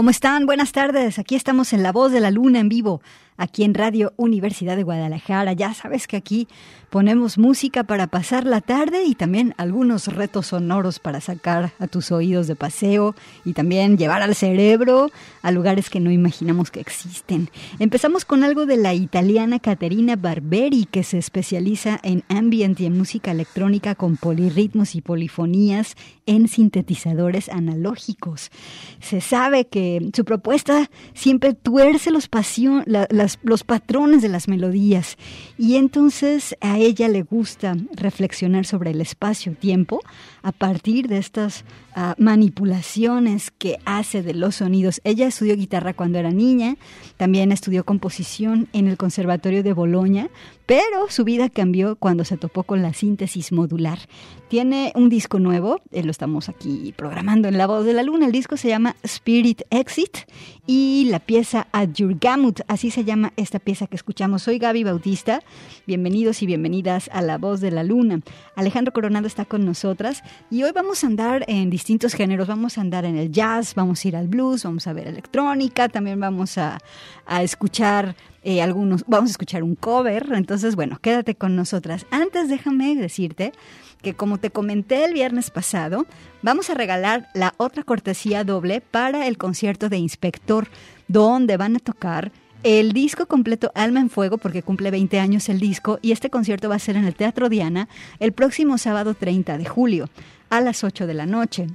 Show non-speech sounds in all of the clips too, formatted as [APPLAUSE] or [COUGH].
¿Cómo están? Buenas tardes. Aquí estamos en La Voz de la Luna en vivo, aquí en Radio Universidad de Guadalajara. Ya sabes que aquí ponemos música para pasar la tarde y también algunos retos sonoros para sacar a tus oídos de paseo y también llevar al cerebro a lugares que no imaginamos que existen. Empezamos con algo de la italiana Caterina Barberi, que se especializa en ambient y en música electrónica con polirritmos y polifonías en sintetizadores analógicos. Se sabe que su propuesta siempre tuerce los, los patrones de las melodías. Y entonces a ella le gusta reflexionar sobre el espacio-tiempo a partir de estas ah, manipulaciones que hace de los sonidos. Ella estudió guitarra cuando era niña, también estudió composición en el Conservatorio de Boloña, pero su vida cambió cuando se topó con la síntesis modular. Tiene un disco nuevo, eh, lo estamos aquí programando en La Voz de la Luna, el disco se llama Spirit Exit y la pieza At Your Gamut, así se llama esta pieza que escuchamos. Soy Gaby Bautista, bienvenidos y bienvenidas a La Voz de la Luna. Alejandro Coronado está con nosotras y hoy vamos a andar en distintos géneros, vamos a andar en el jazz, vamos a ir al blues, vamos a ver electrónica, también vamos a, escuchar eh, algunos, vamos a escuchar un cover, entonces bueno, quédate con nosotras. Antes déjame decirte que como te comenté el viernes pasado, vamos a regalar la otra cortesía doble para el concierto de Inspector, donde van a tocar el disco completo Alma en Fuego, porque cumple 20 años el disco, y este concierto va a ser en el Teatro Diana el próximo sábado 30 de julio a las 8 de la noche.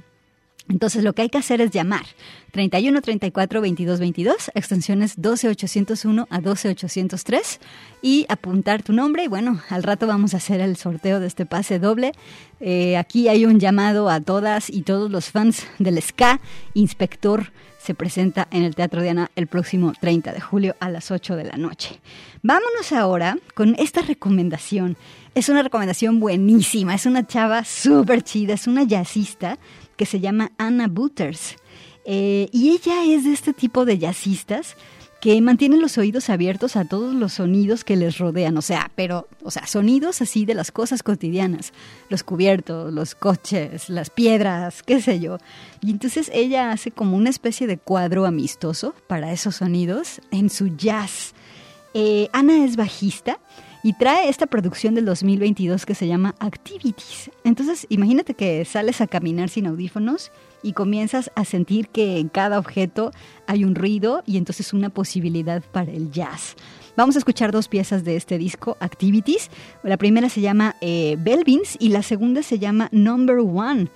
Entonces lo que hay que hacer es llamar 31 34 22 22, extensiones 12 801 a 12 803 y apuntar tu nombre. Y bueno, al rato vamos a hacer el sorteo de este pase doble. Eh, aquí hay un llamado a todas y todos los fans del SKA. Inspector se presenta en el Teatro Diana el próximo 30 de julio a las 8 de la noche. Vámonos ahora con esta recomendación. Es una recomendación buenísima, es una chava súper chida, es una jazzista que se llama Anna Butters. Eh, y ella es de este tipo de jazzistas que mantienen los oídos abiertos a todos los sonidos que les rodean, o sea, pero, o sea, sonidos así de las cosas cotidianas, los cubiertos, los coches, las piedras, qué sé yo. Y entonces ella hace como una especie de cuadro amistoso para esos sonidos en su jazz. Eh, Ana es bajista y trae esta producción del 2022 que se llama Activities. Entonces, imagínate que sales a caminar sin audífonos y comienzas a sentir que en cada objeto hay un ruido y entonces una posibilidad para el jazz. Vamos a escuchar dos piezas de este disco, Activities. La primera se llama eh, Belvins y la segunda se llama Number One.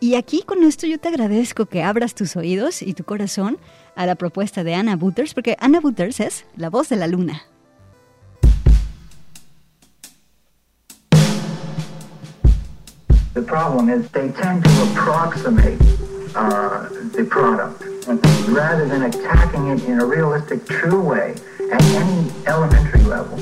Y aquí con esto yo te agradezco que abras tus oídos y tu corazón a la propuesta de Anna Butters, porque Anna Butters es la voz de la luna. The problem is they tend to approximate uh, the product rather than attacking it in a realistic, true way at any elementary level.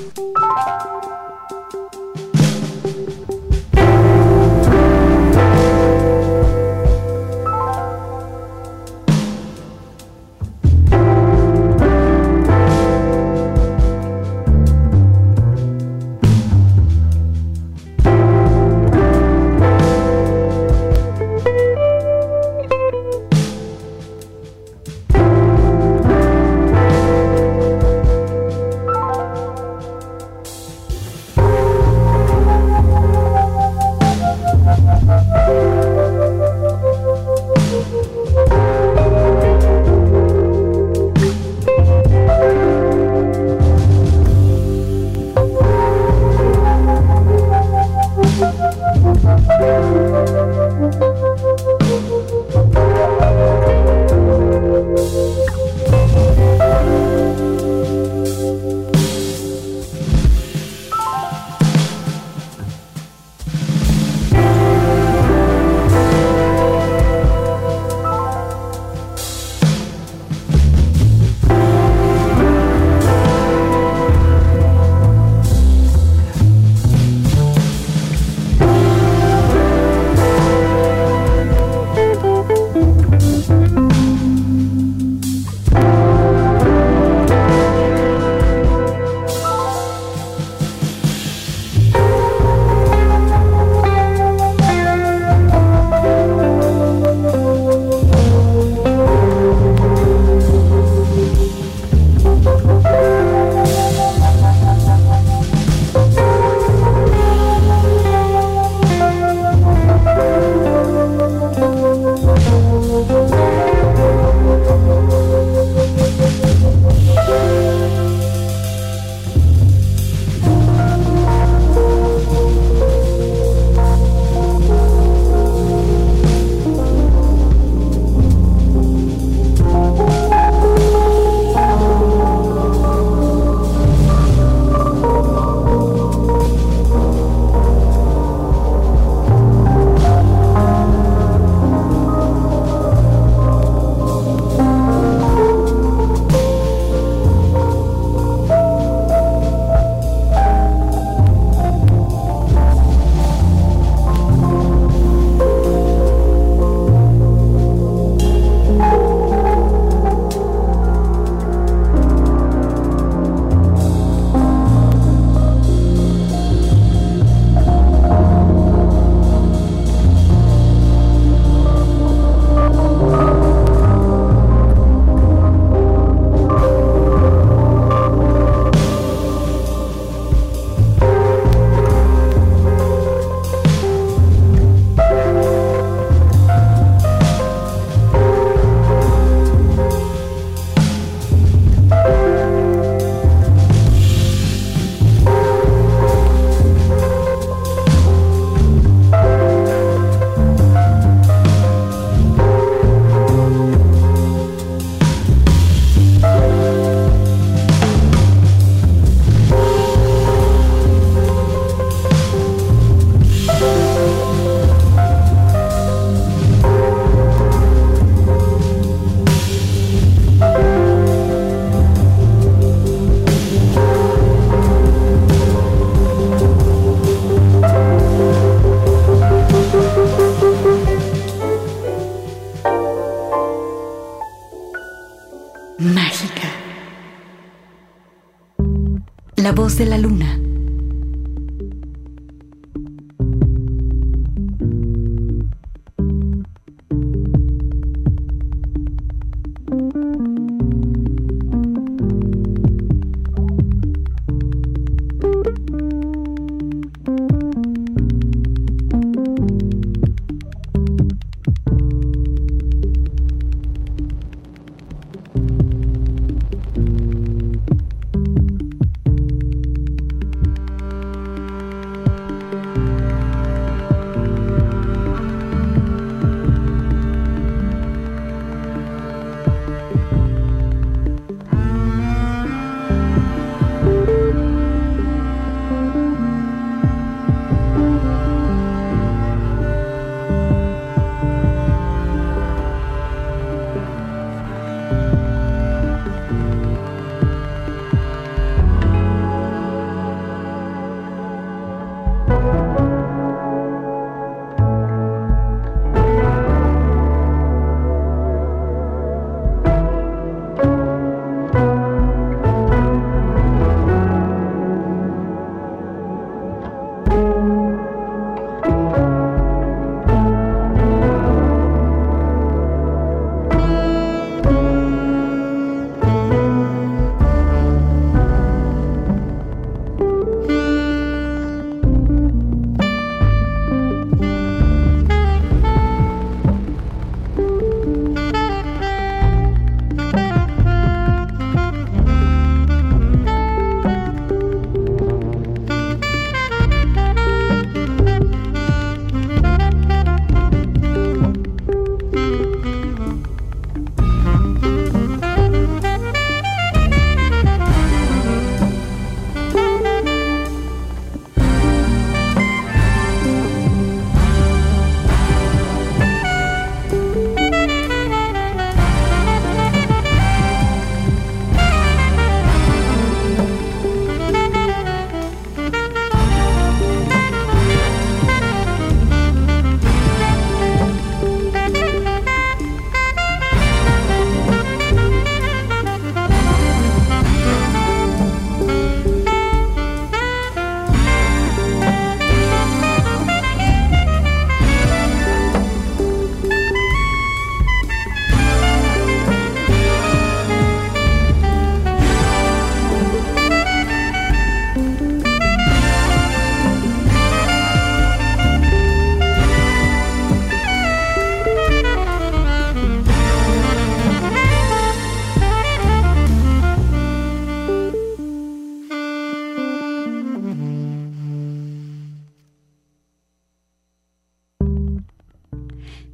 De la luna.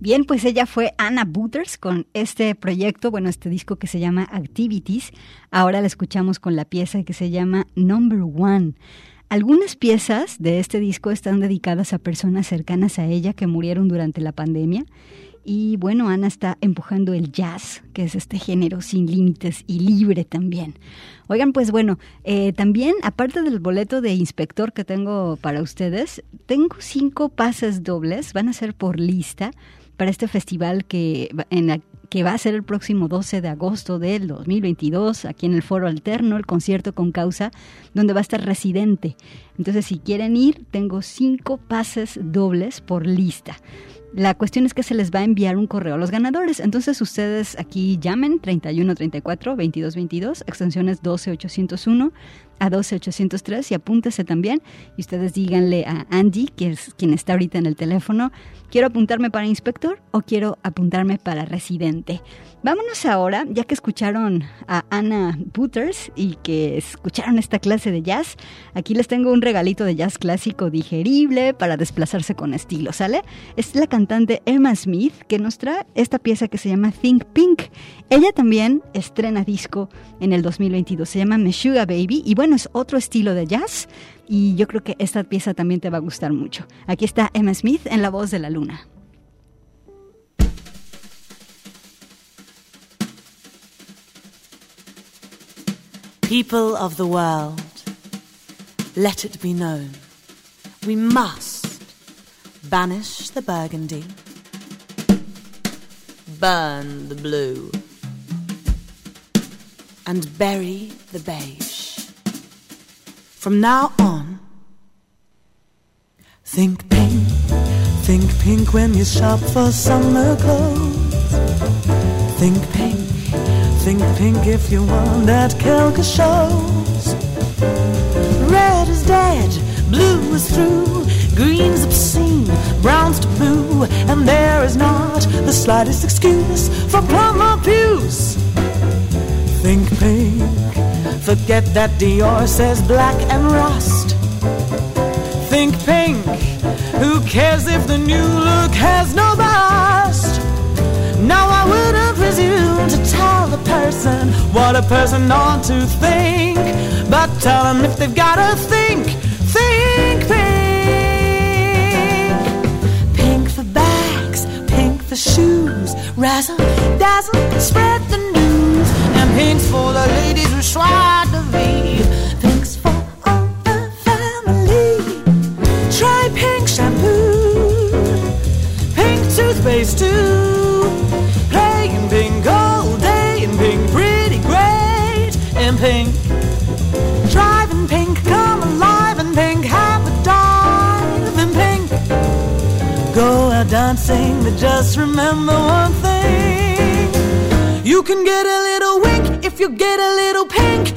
Bien, pues ella fue Anna Butters con este proyecto, bueno, este disco que se llama Activities. Ahora la escuchamos con la pieza que se llama Number One. Algunas piezas de este disco están dedicadas a personas cercanas a ella que murieron durante la pandemia. Y bueno, Ana está empujando el jazz, que es este género sin límites y libre también. Oigan, pues bueno, eh, también aparte del boleto de inspector que tengo para ustedes, tengo cinco pases dobles, van a ser por lista para este festival que, en que va a ser el próximo 12 de agosto del 2022, aquí en el Foro Alterno, el concierto con causa, donde va a estar residente. Entonces, si quieren ir, tengo cinco pases dobles por lista. La cuestión es que se les va a enviar un correo a los ganadores. Entonces ustedes aquí llamen 3134 2222, extensiones 12801 a 12803 y apúntese también. Y ustedes díganle a Andy, que es quien está ahorita en el teléfono, ¿quiero apuntarme para inspector o quiero apuntarme para residente? Vámonos ahora, ya que escucharon a Anna Butters y que escucharon esta clase de jazz, aquí les tengo un regalito de jazz clásico digerible para desplazarse con estilo, ¿sale? Es la cantante Emma Smith que nos trae esta pieza que se llama Think Pink. Ella también estrena disco en el 2022, se llama Meshuga Baby y bueno, es otro estilo de jazz y yo creo que esta pieza también te va a gustar mucho. Aquí está Emma Smith en La Voz de la Luna. People of the world, let it be known, we must banish the burgundy, burn the blue. And bury the beige. From now on, think pink, think pink when you shop for summer clothes. Think pink, think pink if you want that Kelka shows. Red is dead, blue is through, green's obscene, brown's taboo, and there is not the slightest excuse for plumber pews. Think pink, forget that Dior says black and rust. Think pink, who cares if the new look has no bust? Now I wouldn't presume to tell the person what a person ought to think, but tell them if they've got to think, think pink. Pink for bags, pink for shoes, razzle, dazzle, spread the and pink's for the ladies who try to be. Pink's for all the family. Try pink shampoo, pink toothpaste too. Play in pink all day in pink, pretty great in pink. Drive in pink, come alive in pink, have a dive in pink. Go out dancing, but just remember one thing. You can get a little wink if you get a little pink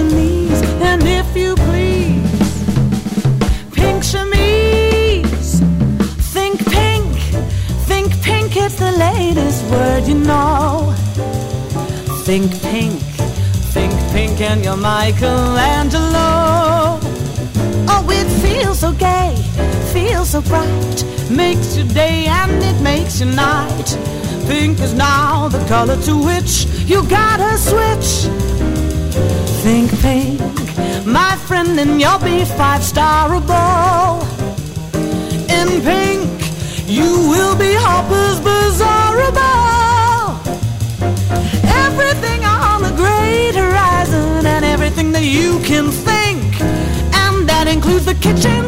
And if you please, pink chemise. Think pink, think pink, it's the latest word you know. Think pink, think pink, and you're Michelangelo. Oh, it feels so gay, feels so bright. Makes your day and it makes your night. Pink is now the color to which you gotta switch. Think pink, my friend, and you'll be five starable. In pink, you will be Hopper's Bizarrable. Everything on the great horizon and everything that you can think. And that includes the kitchen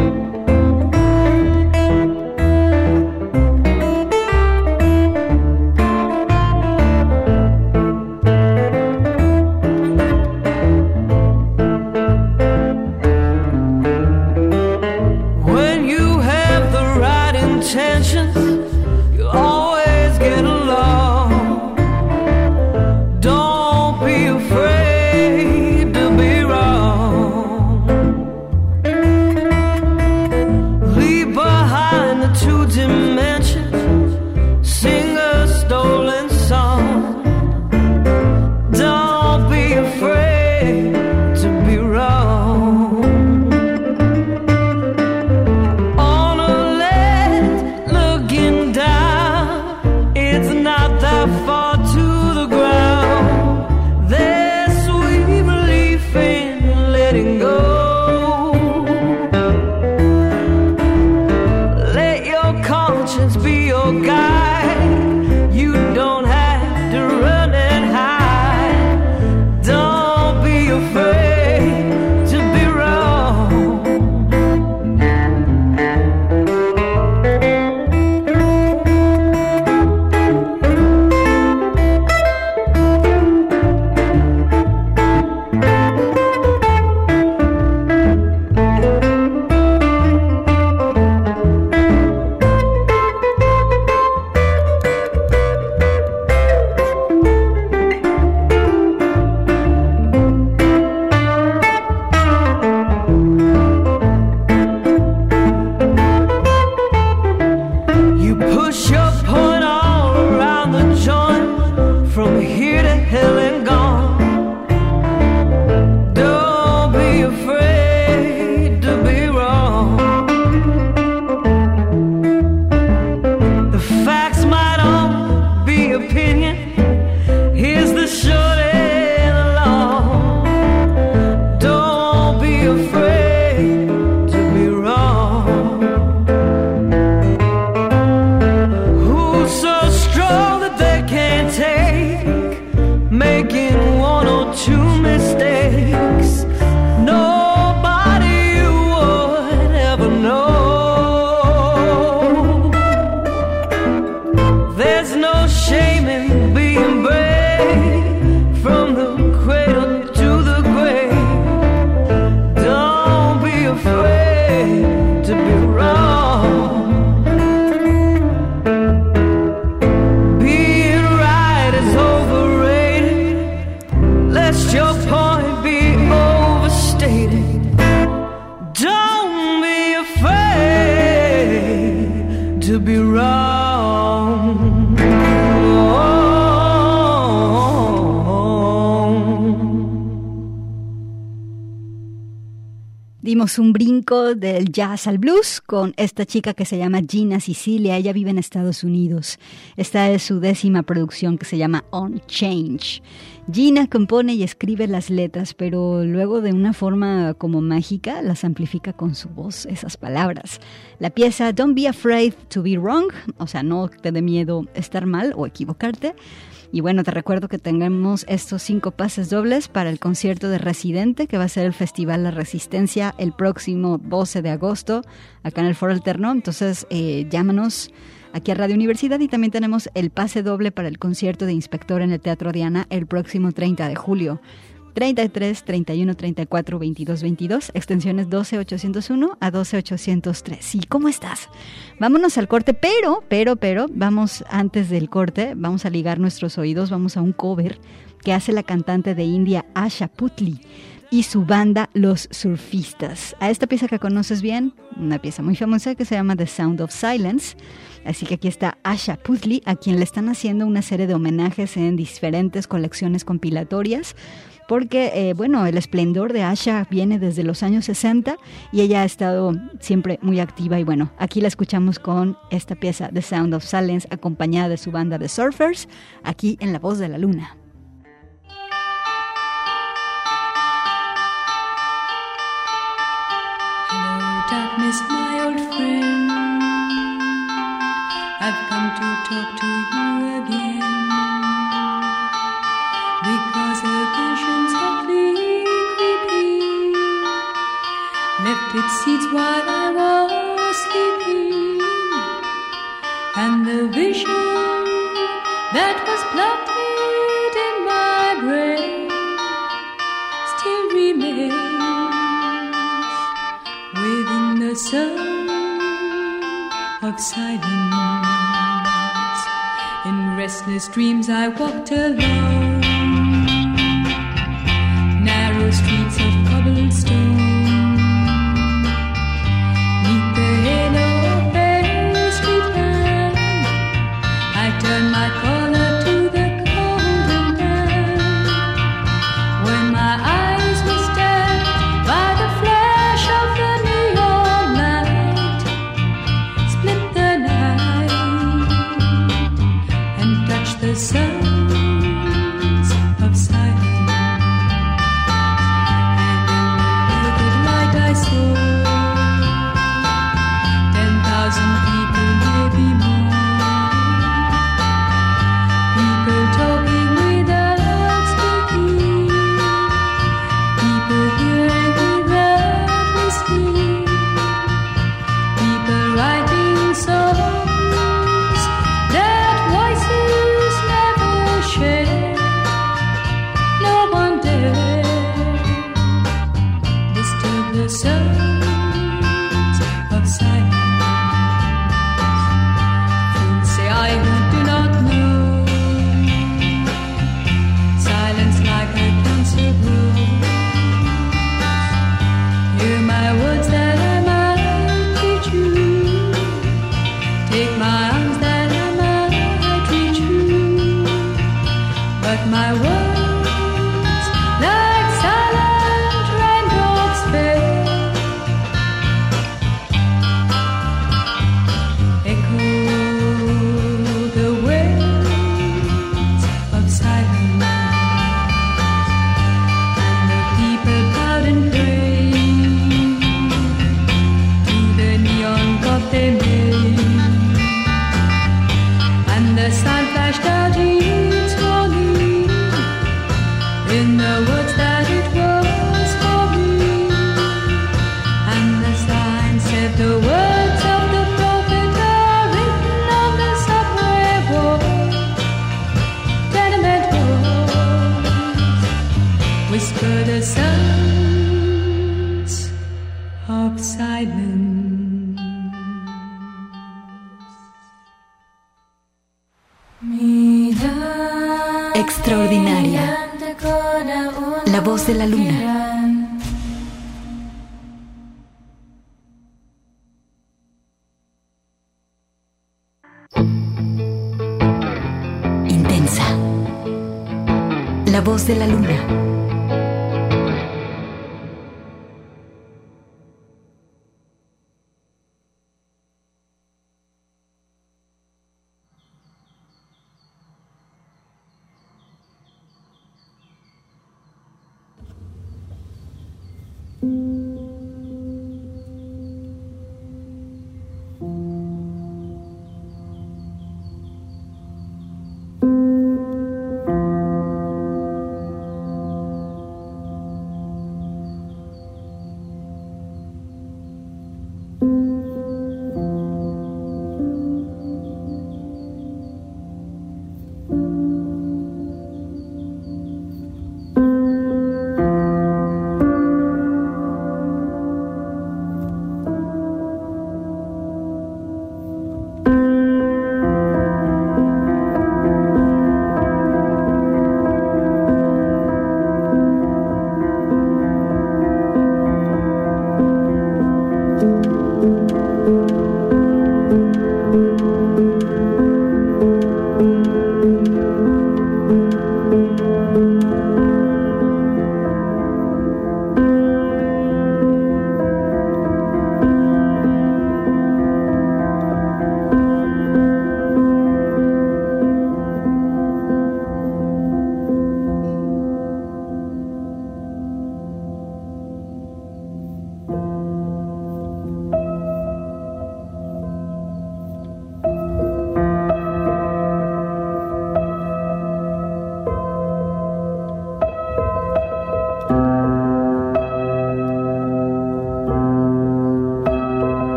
your point be overstated. Don't be afraid to be wrong. Un brinco del jazz al blues con esta chica que se llama Gina Sicilia. Ella vive en Estados Unidos. Esta es su décima producción que se llama On Change. Gina compone y escribe las letras, pero luego de una forma como mágica las amplifica con su voz, esas palabras. La pieza Don't Be Afraid to Be Wrong, o sea, no te dé miedo estar mal o equivocarte, y bueno, te recuerdo que tenemos estos cinco pases dobles para el concierto de Residente, que va a ser el Festival La Resistencia el próximo 12 de agosto, acá en el Foro Alterno. Entonces, eh, llámanos aquí a Radio Universidad y también tenemos el pase doble para el concierto de Inspector en el Teatro Diana el próximo 30 de julio. 33 31 34 22 22, extensiones 12 801 a 12 803. ¿Y cómo estás? Vámonos al corte, pero, pero, pero, vamos antes del corte, vamos a ligar nuestros oídos, vamos a un cover que hace la cantante de India Asha Putli y su banda Los Surfistas. A esta pieza que conoces bien, una pieza muy famosa que se llama The Sound of Silence. Así que aquí está Asha Putli, a quien le están haciendo una serie de homenajes en diferentes colecciones compilatorias porque, eh, bueno, el esplendor de Asha viene desde los años 60 y ella ha estado siempre muy activa y bueno, aquí la escuchamos con esta pieza The Sound of Silence acompañada de su banda de surfers, aquí en La Voz de la Luna. my old friend. I've come to talk to you again. Lifted seats while I was sleeping, and the vision that was planted in my brain still remains within the sound of silence. In restless dreams, I walked alone, La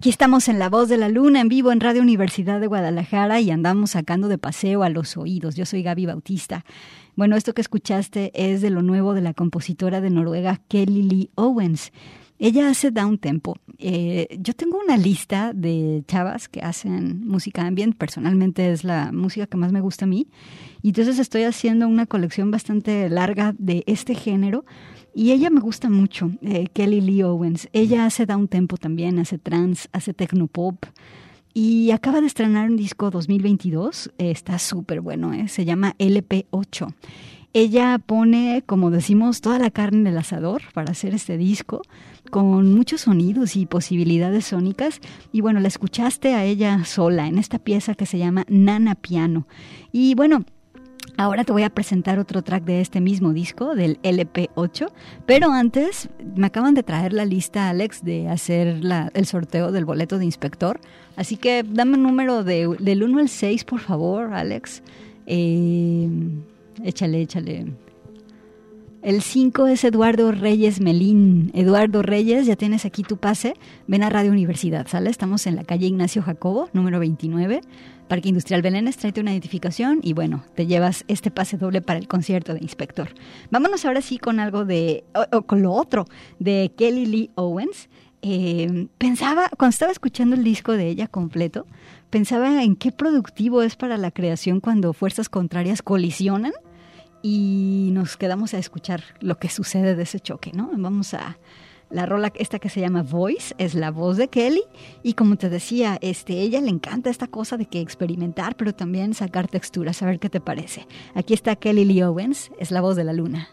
Aquí estamos en La Voz de la Luna, en vivo en Radio Universidad de Guadalajara y andamos sacando de paseo a los oídos. Yo soy Gaby Bautista. Bueno, esto que escuchaste es de lo nuevo de la compositora de Noruega Kelly Lee Owens. Ella hace down tempo. Eh, yo tengo una lista de chavas que hacen música ambient. Personalmente es la música que más me gusta a mí. Y entonces estoy haciendo una colección bastante larga de este género y ella me gusta mucho, eh, Kelly Lee Owens. Ella hace down tempo también, hace trance, hace technopop. Y acaba de estrenar un disco 2022, eh, está súper bueno, eh, se llama LP8. Ella pone, como decimos, toda la carne en el asador para hacer este disco, con muchos sonidos y posibilidades sónicas. Y bueno, la escuchaste a ella sola en esta pieza que se llama Nana Piano. Y bueno, Ahora te voy a presentar otro track de este mismo disco, del LP8, pero antes me acaban de traer la lista, Alex, de hacer el sorteo del boleto de inspector. Así que dame un número de, del 1 al 6, por favor, Alex. Eh, échale, échale. El 5 es Eduardo Reyes Melín. Eduardo Reyes, ya tienes aquí tu pase. Ven a Radio Universidad, ¿sale? Estamos en la calle Ignacio Jacobo, número 29. Parque Industrial Belénes, tráete una identificación y bueno, te llevas este pase doble para el concierto de Inspector. Vámonos ahora sí con algo de, o, con lo otro, de Kelly Lee Owens. Eh, pensaba, cuando estaba escuchando el disco de ella completo, pensaba en qué productivo es para la creación cuando fuerzas contrarias colisionan y nos quedamos a escuchar lo que sucede de ese choque, ¿no? Vamos a, la rola esta que se llama Voice es la voz de Kelly y como te decía, este, ella le encanta esta cosa de que experimentar, pero también sacar texturas, a ver qué te parece. Aquí está Kelly Lee Owens, es la voz de la luna.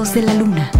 De la luna.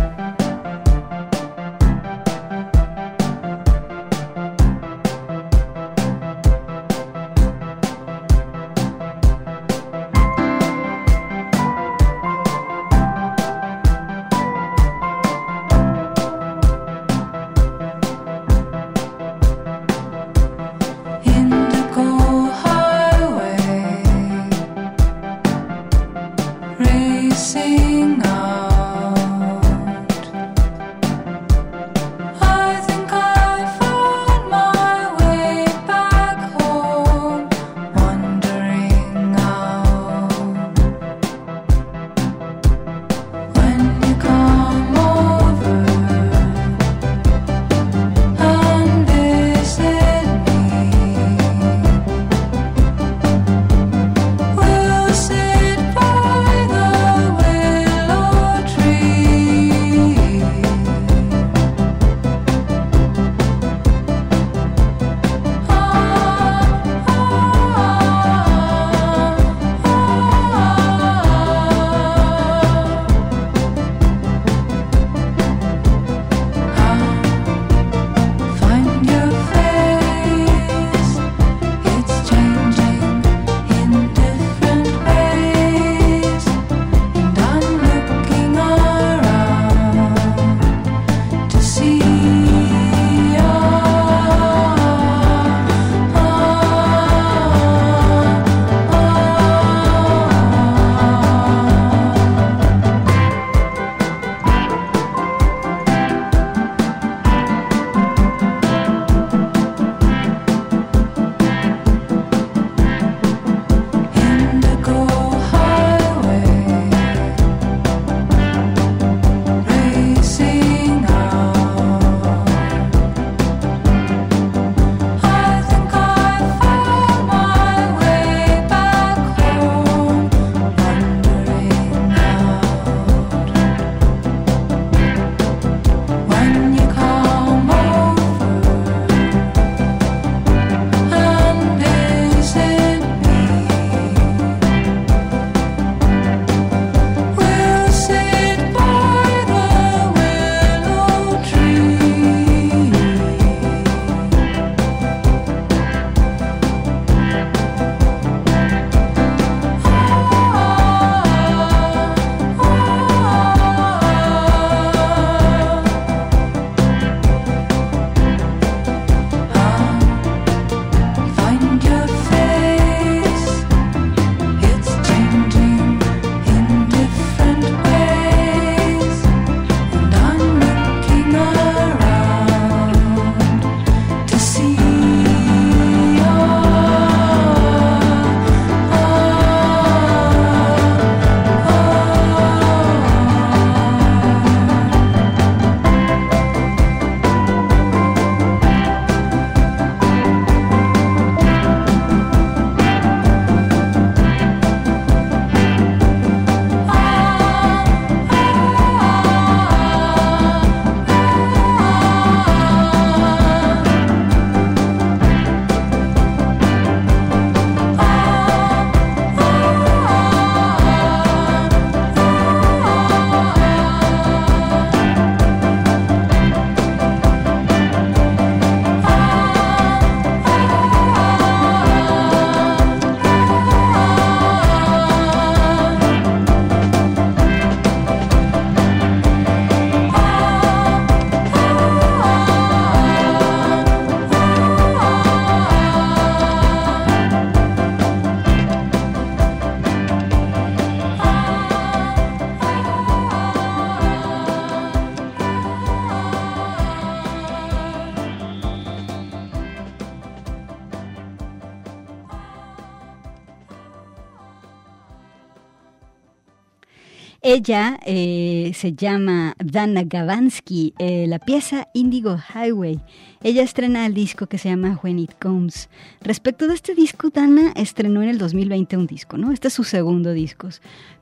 Ella eh, se llama Dana Gavansky, eh, la pieza Indigo Highway. Ella estrena el disco que se llama When It Comes. Respecto de este disco, Dana estrenó en el 2020 un disco, ¿no? Este es su segundo disco.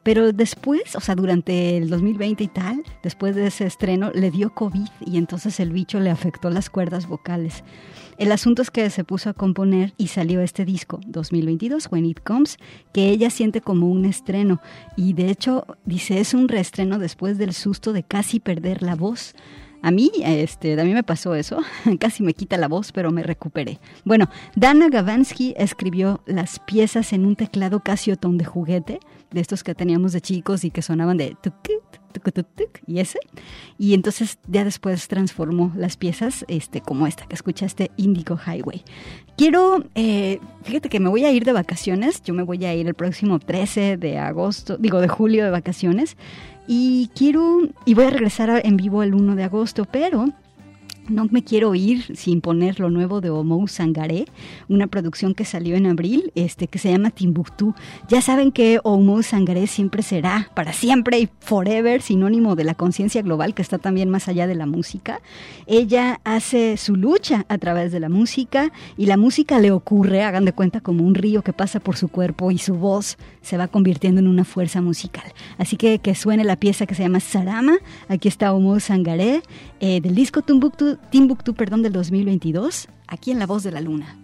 Pero después, o sea, durante el 2020 y tal, después de ese estreno, le dio COVID y entonces el bicho le afectó las cuerdas vocales. El asunto es que se puso a componer y salió este disco 2022, When It Comes, que ella siente como un estreno y de hecho dice es un reestreno después del susto de casi perder la voz. A mí, este, a mí me pasó eso, [LAUGHS] casi me quita la voz, pero me recuperé. Bueno, Dana Gavansky escribió las piezas en un teclado Casio de juguete, de estos que teníamos de chicos y que sonaban de tuk, y ese. Y entonces ya después transformó las piezas este, como esta que escuchaste, Indigo Highway. Quiero, eh, fíjate que me voy a ir de vacaciones, yo me voy a ir el próximo 13 de agosto, digo de julio de vacaciones, y quiero, y voy a regresar en vivo el 1 de agosto, pero no me quiero ir sin poner lo nuevo de Omou Sangaré, una producción que salió en abril, este, que se llama Timbuktu. Ya saben que Omou Sangaré siempre será, para siempre y forever, sinónimo de la conciencia global que está también más allá de la música. Ella hace su lucha a través de la música y la música le ocurre, hagan de cuenta, como un río que pasa por su cuerpo y su voz se va convirtiendo en una fuerza musical. Así que que suene la pieza que se llama Sarama. Aquí está Omou Sangaré eh, del disco Timbuktu Timbuktu, perdón, del 2022, aquí en La Voz de la Luna.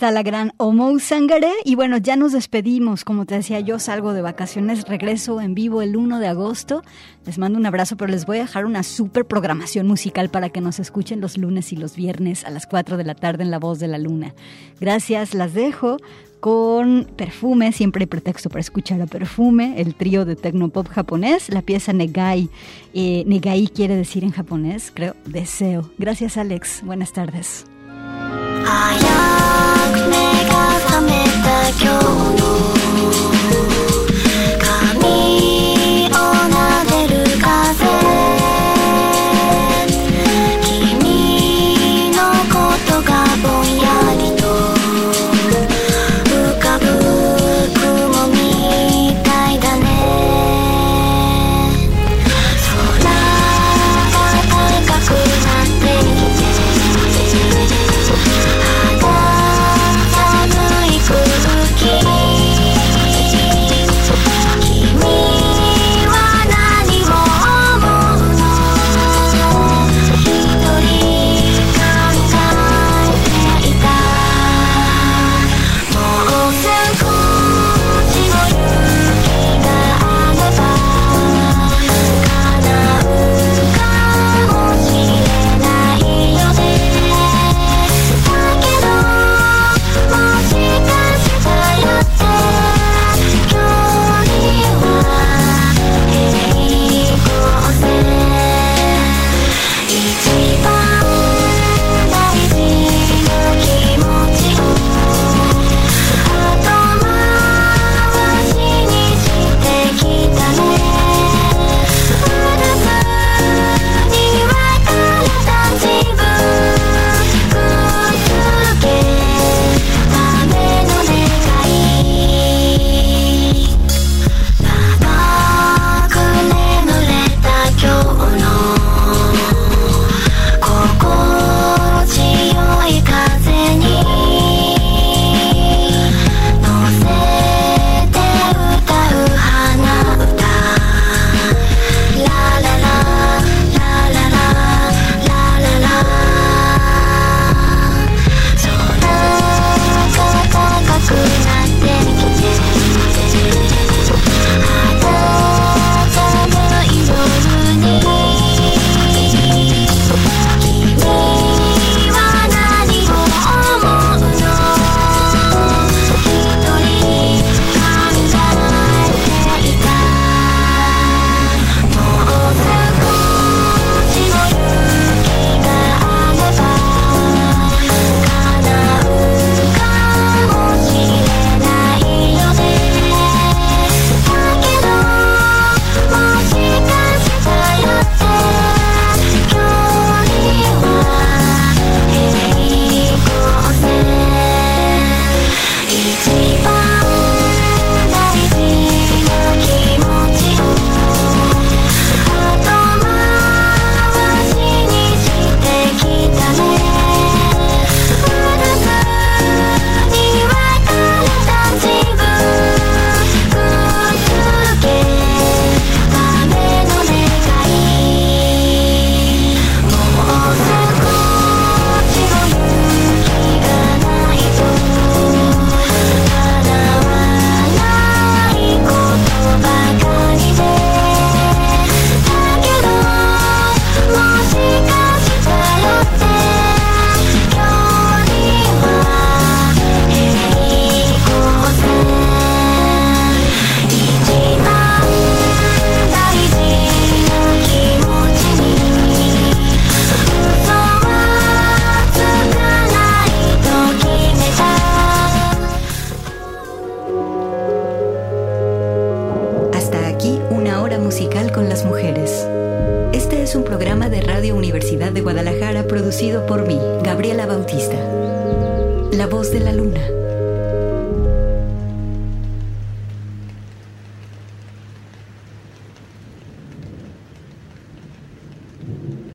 está la gran Omo Sangaré. Y bueno, ya nos despedimos. Como te decía, yo salgo de vacaciones, regreso en vivo el 1 de agosto. Les mando un abrazo, pero les voy a dejar una super programación musical para que nos escuchen los lunes y los viernes a las 4 de la tarde en La Voz de la Luna. Gracias, las dejo con Perfume, siempre hay pretexto para escuchar a Perfume, el trío de tecnopop japonés, la pieza Negai. Eh, Negai quiere decir en japonés, creo, deseo. Gracias Alex, buenas tardes. like you. No, no.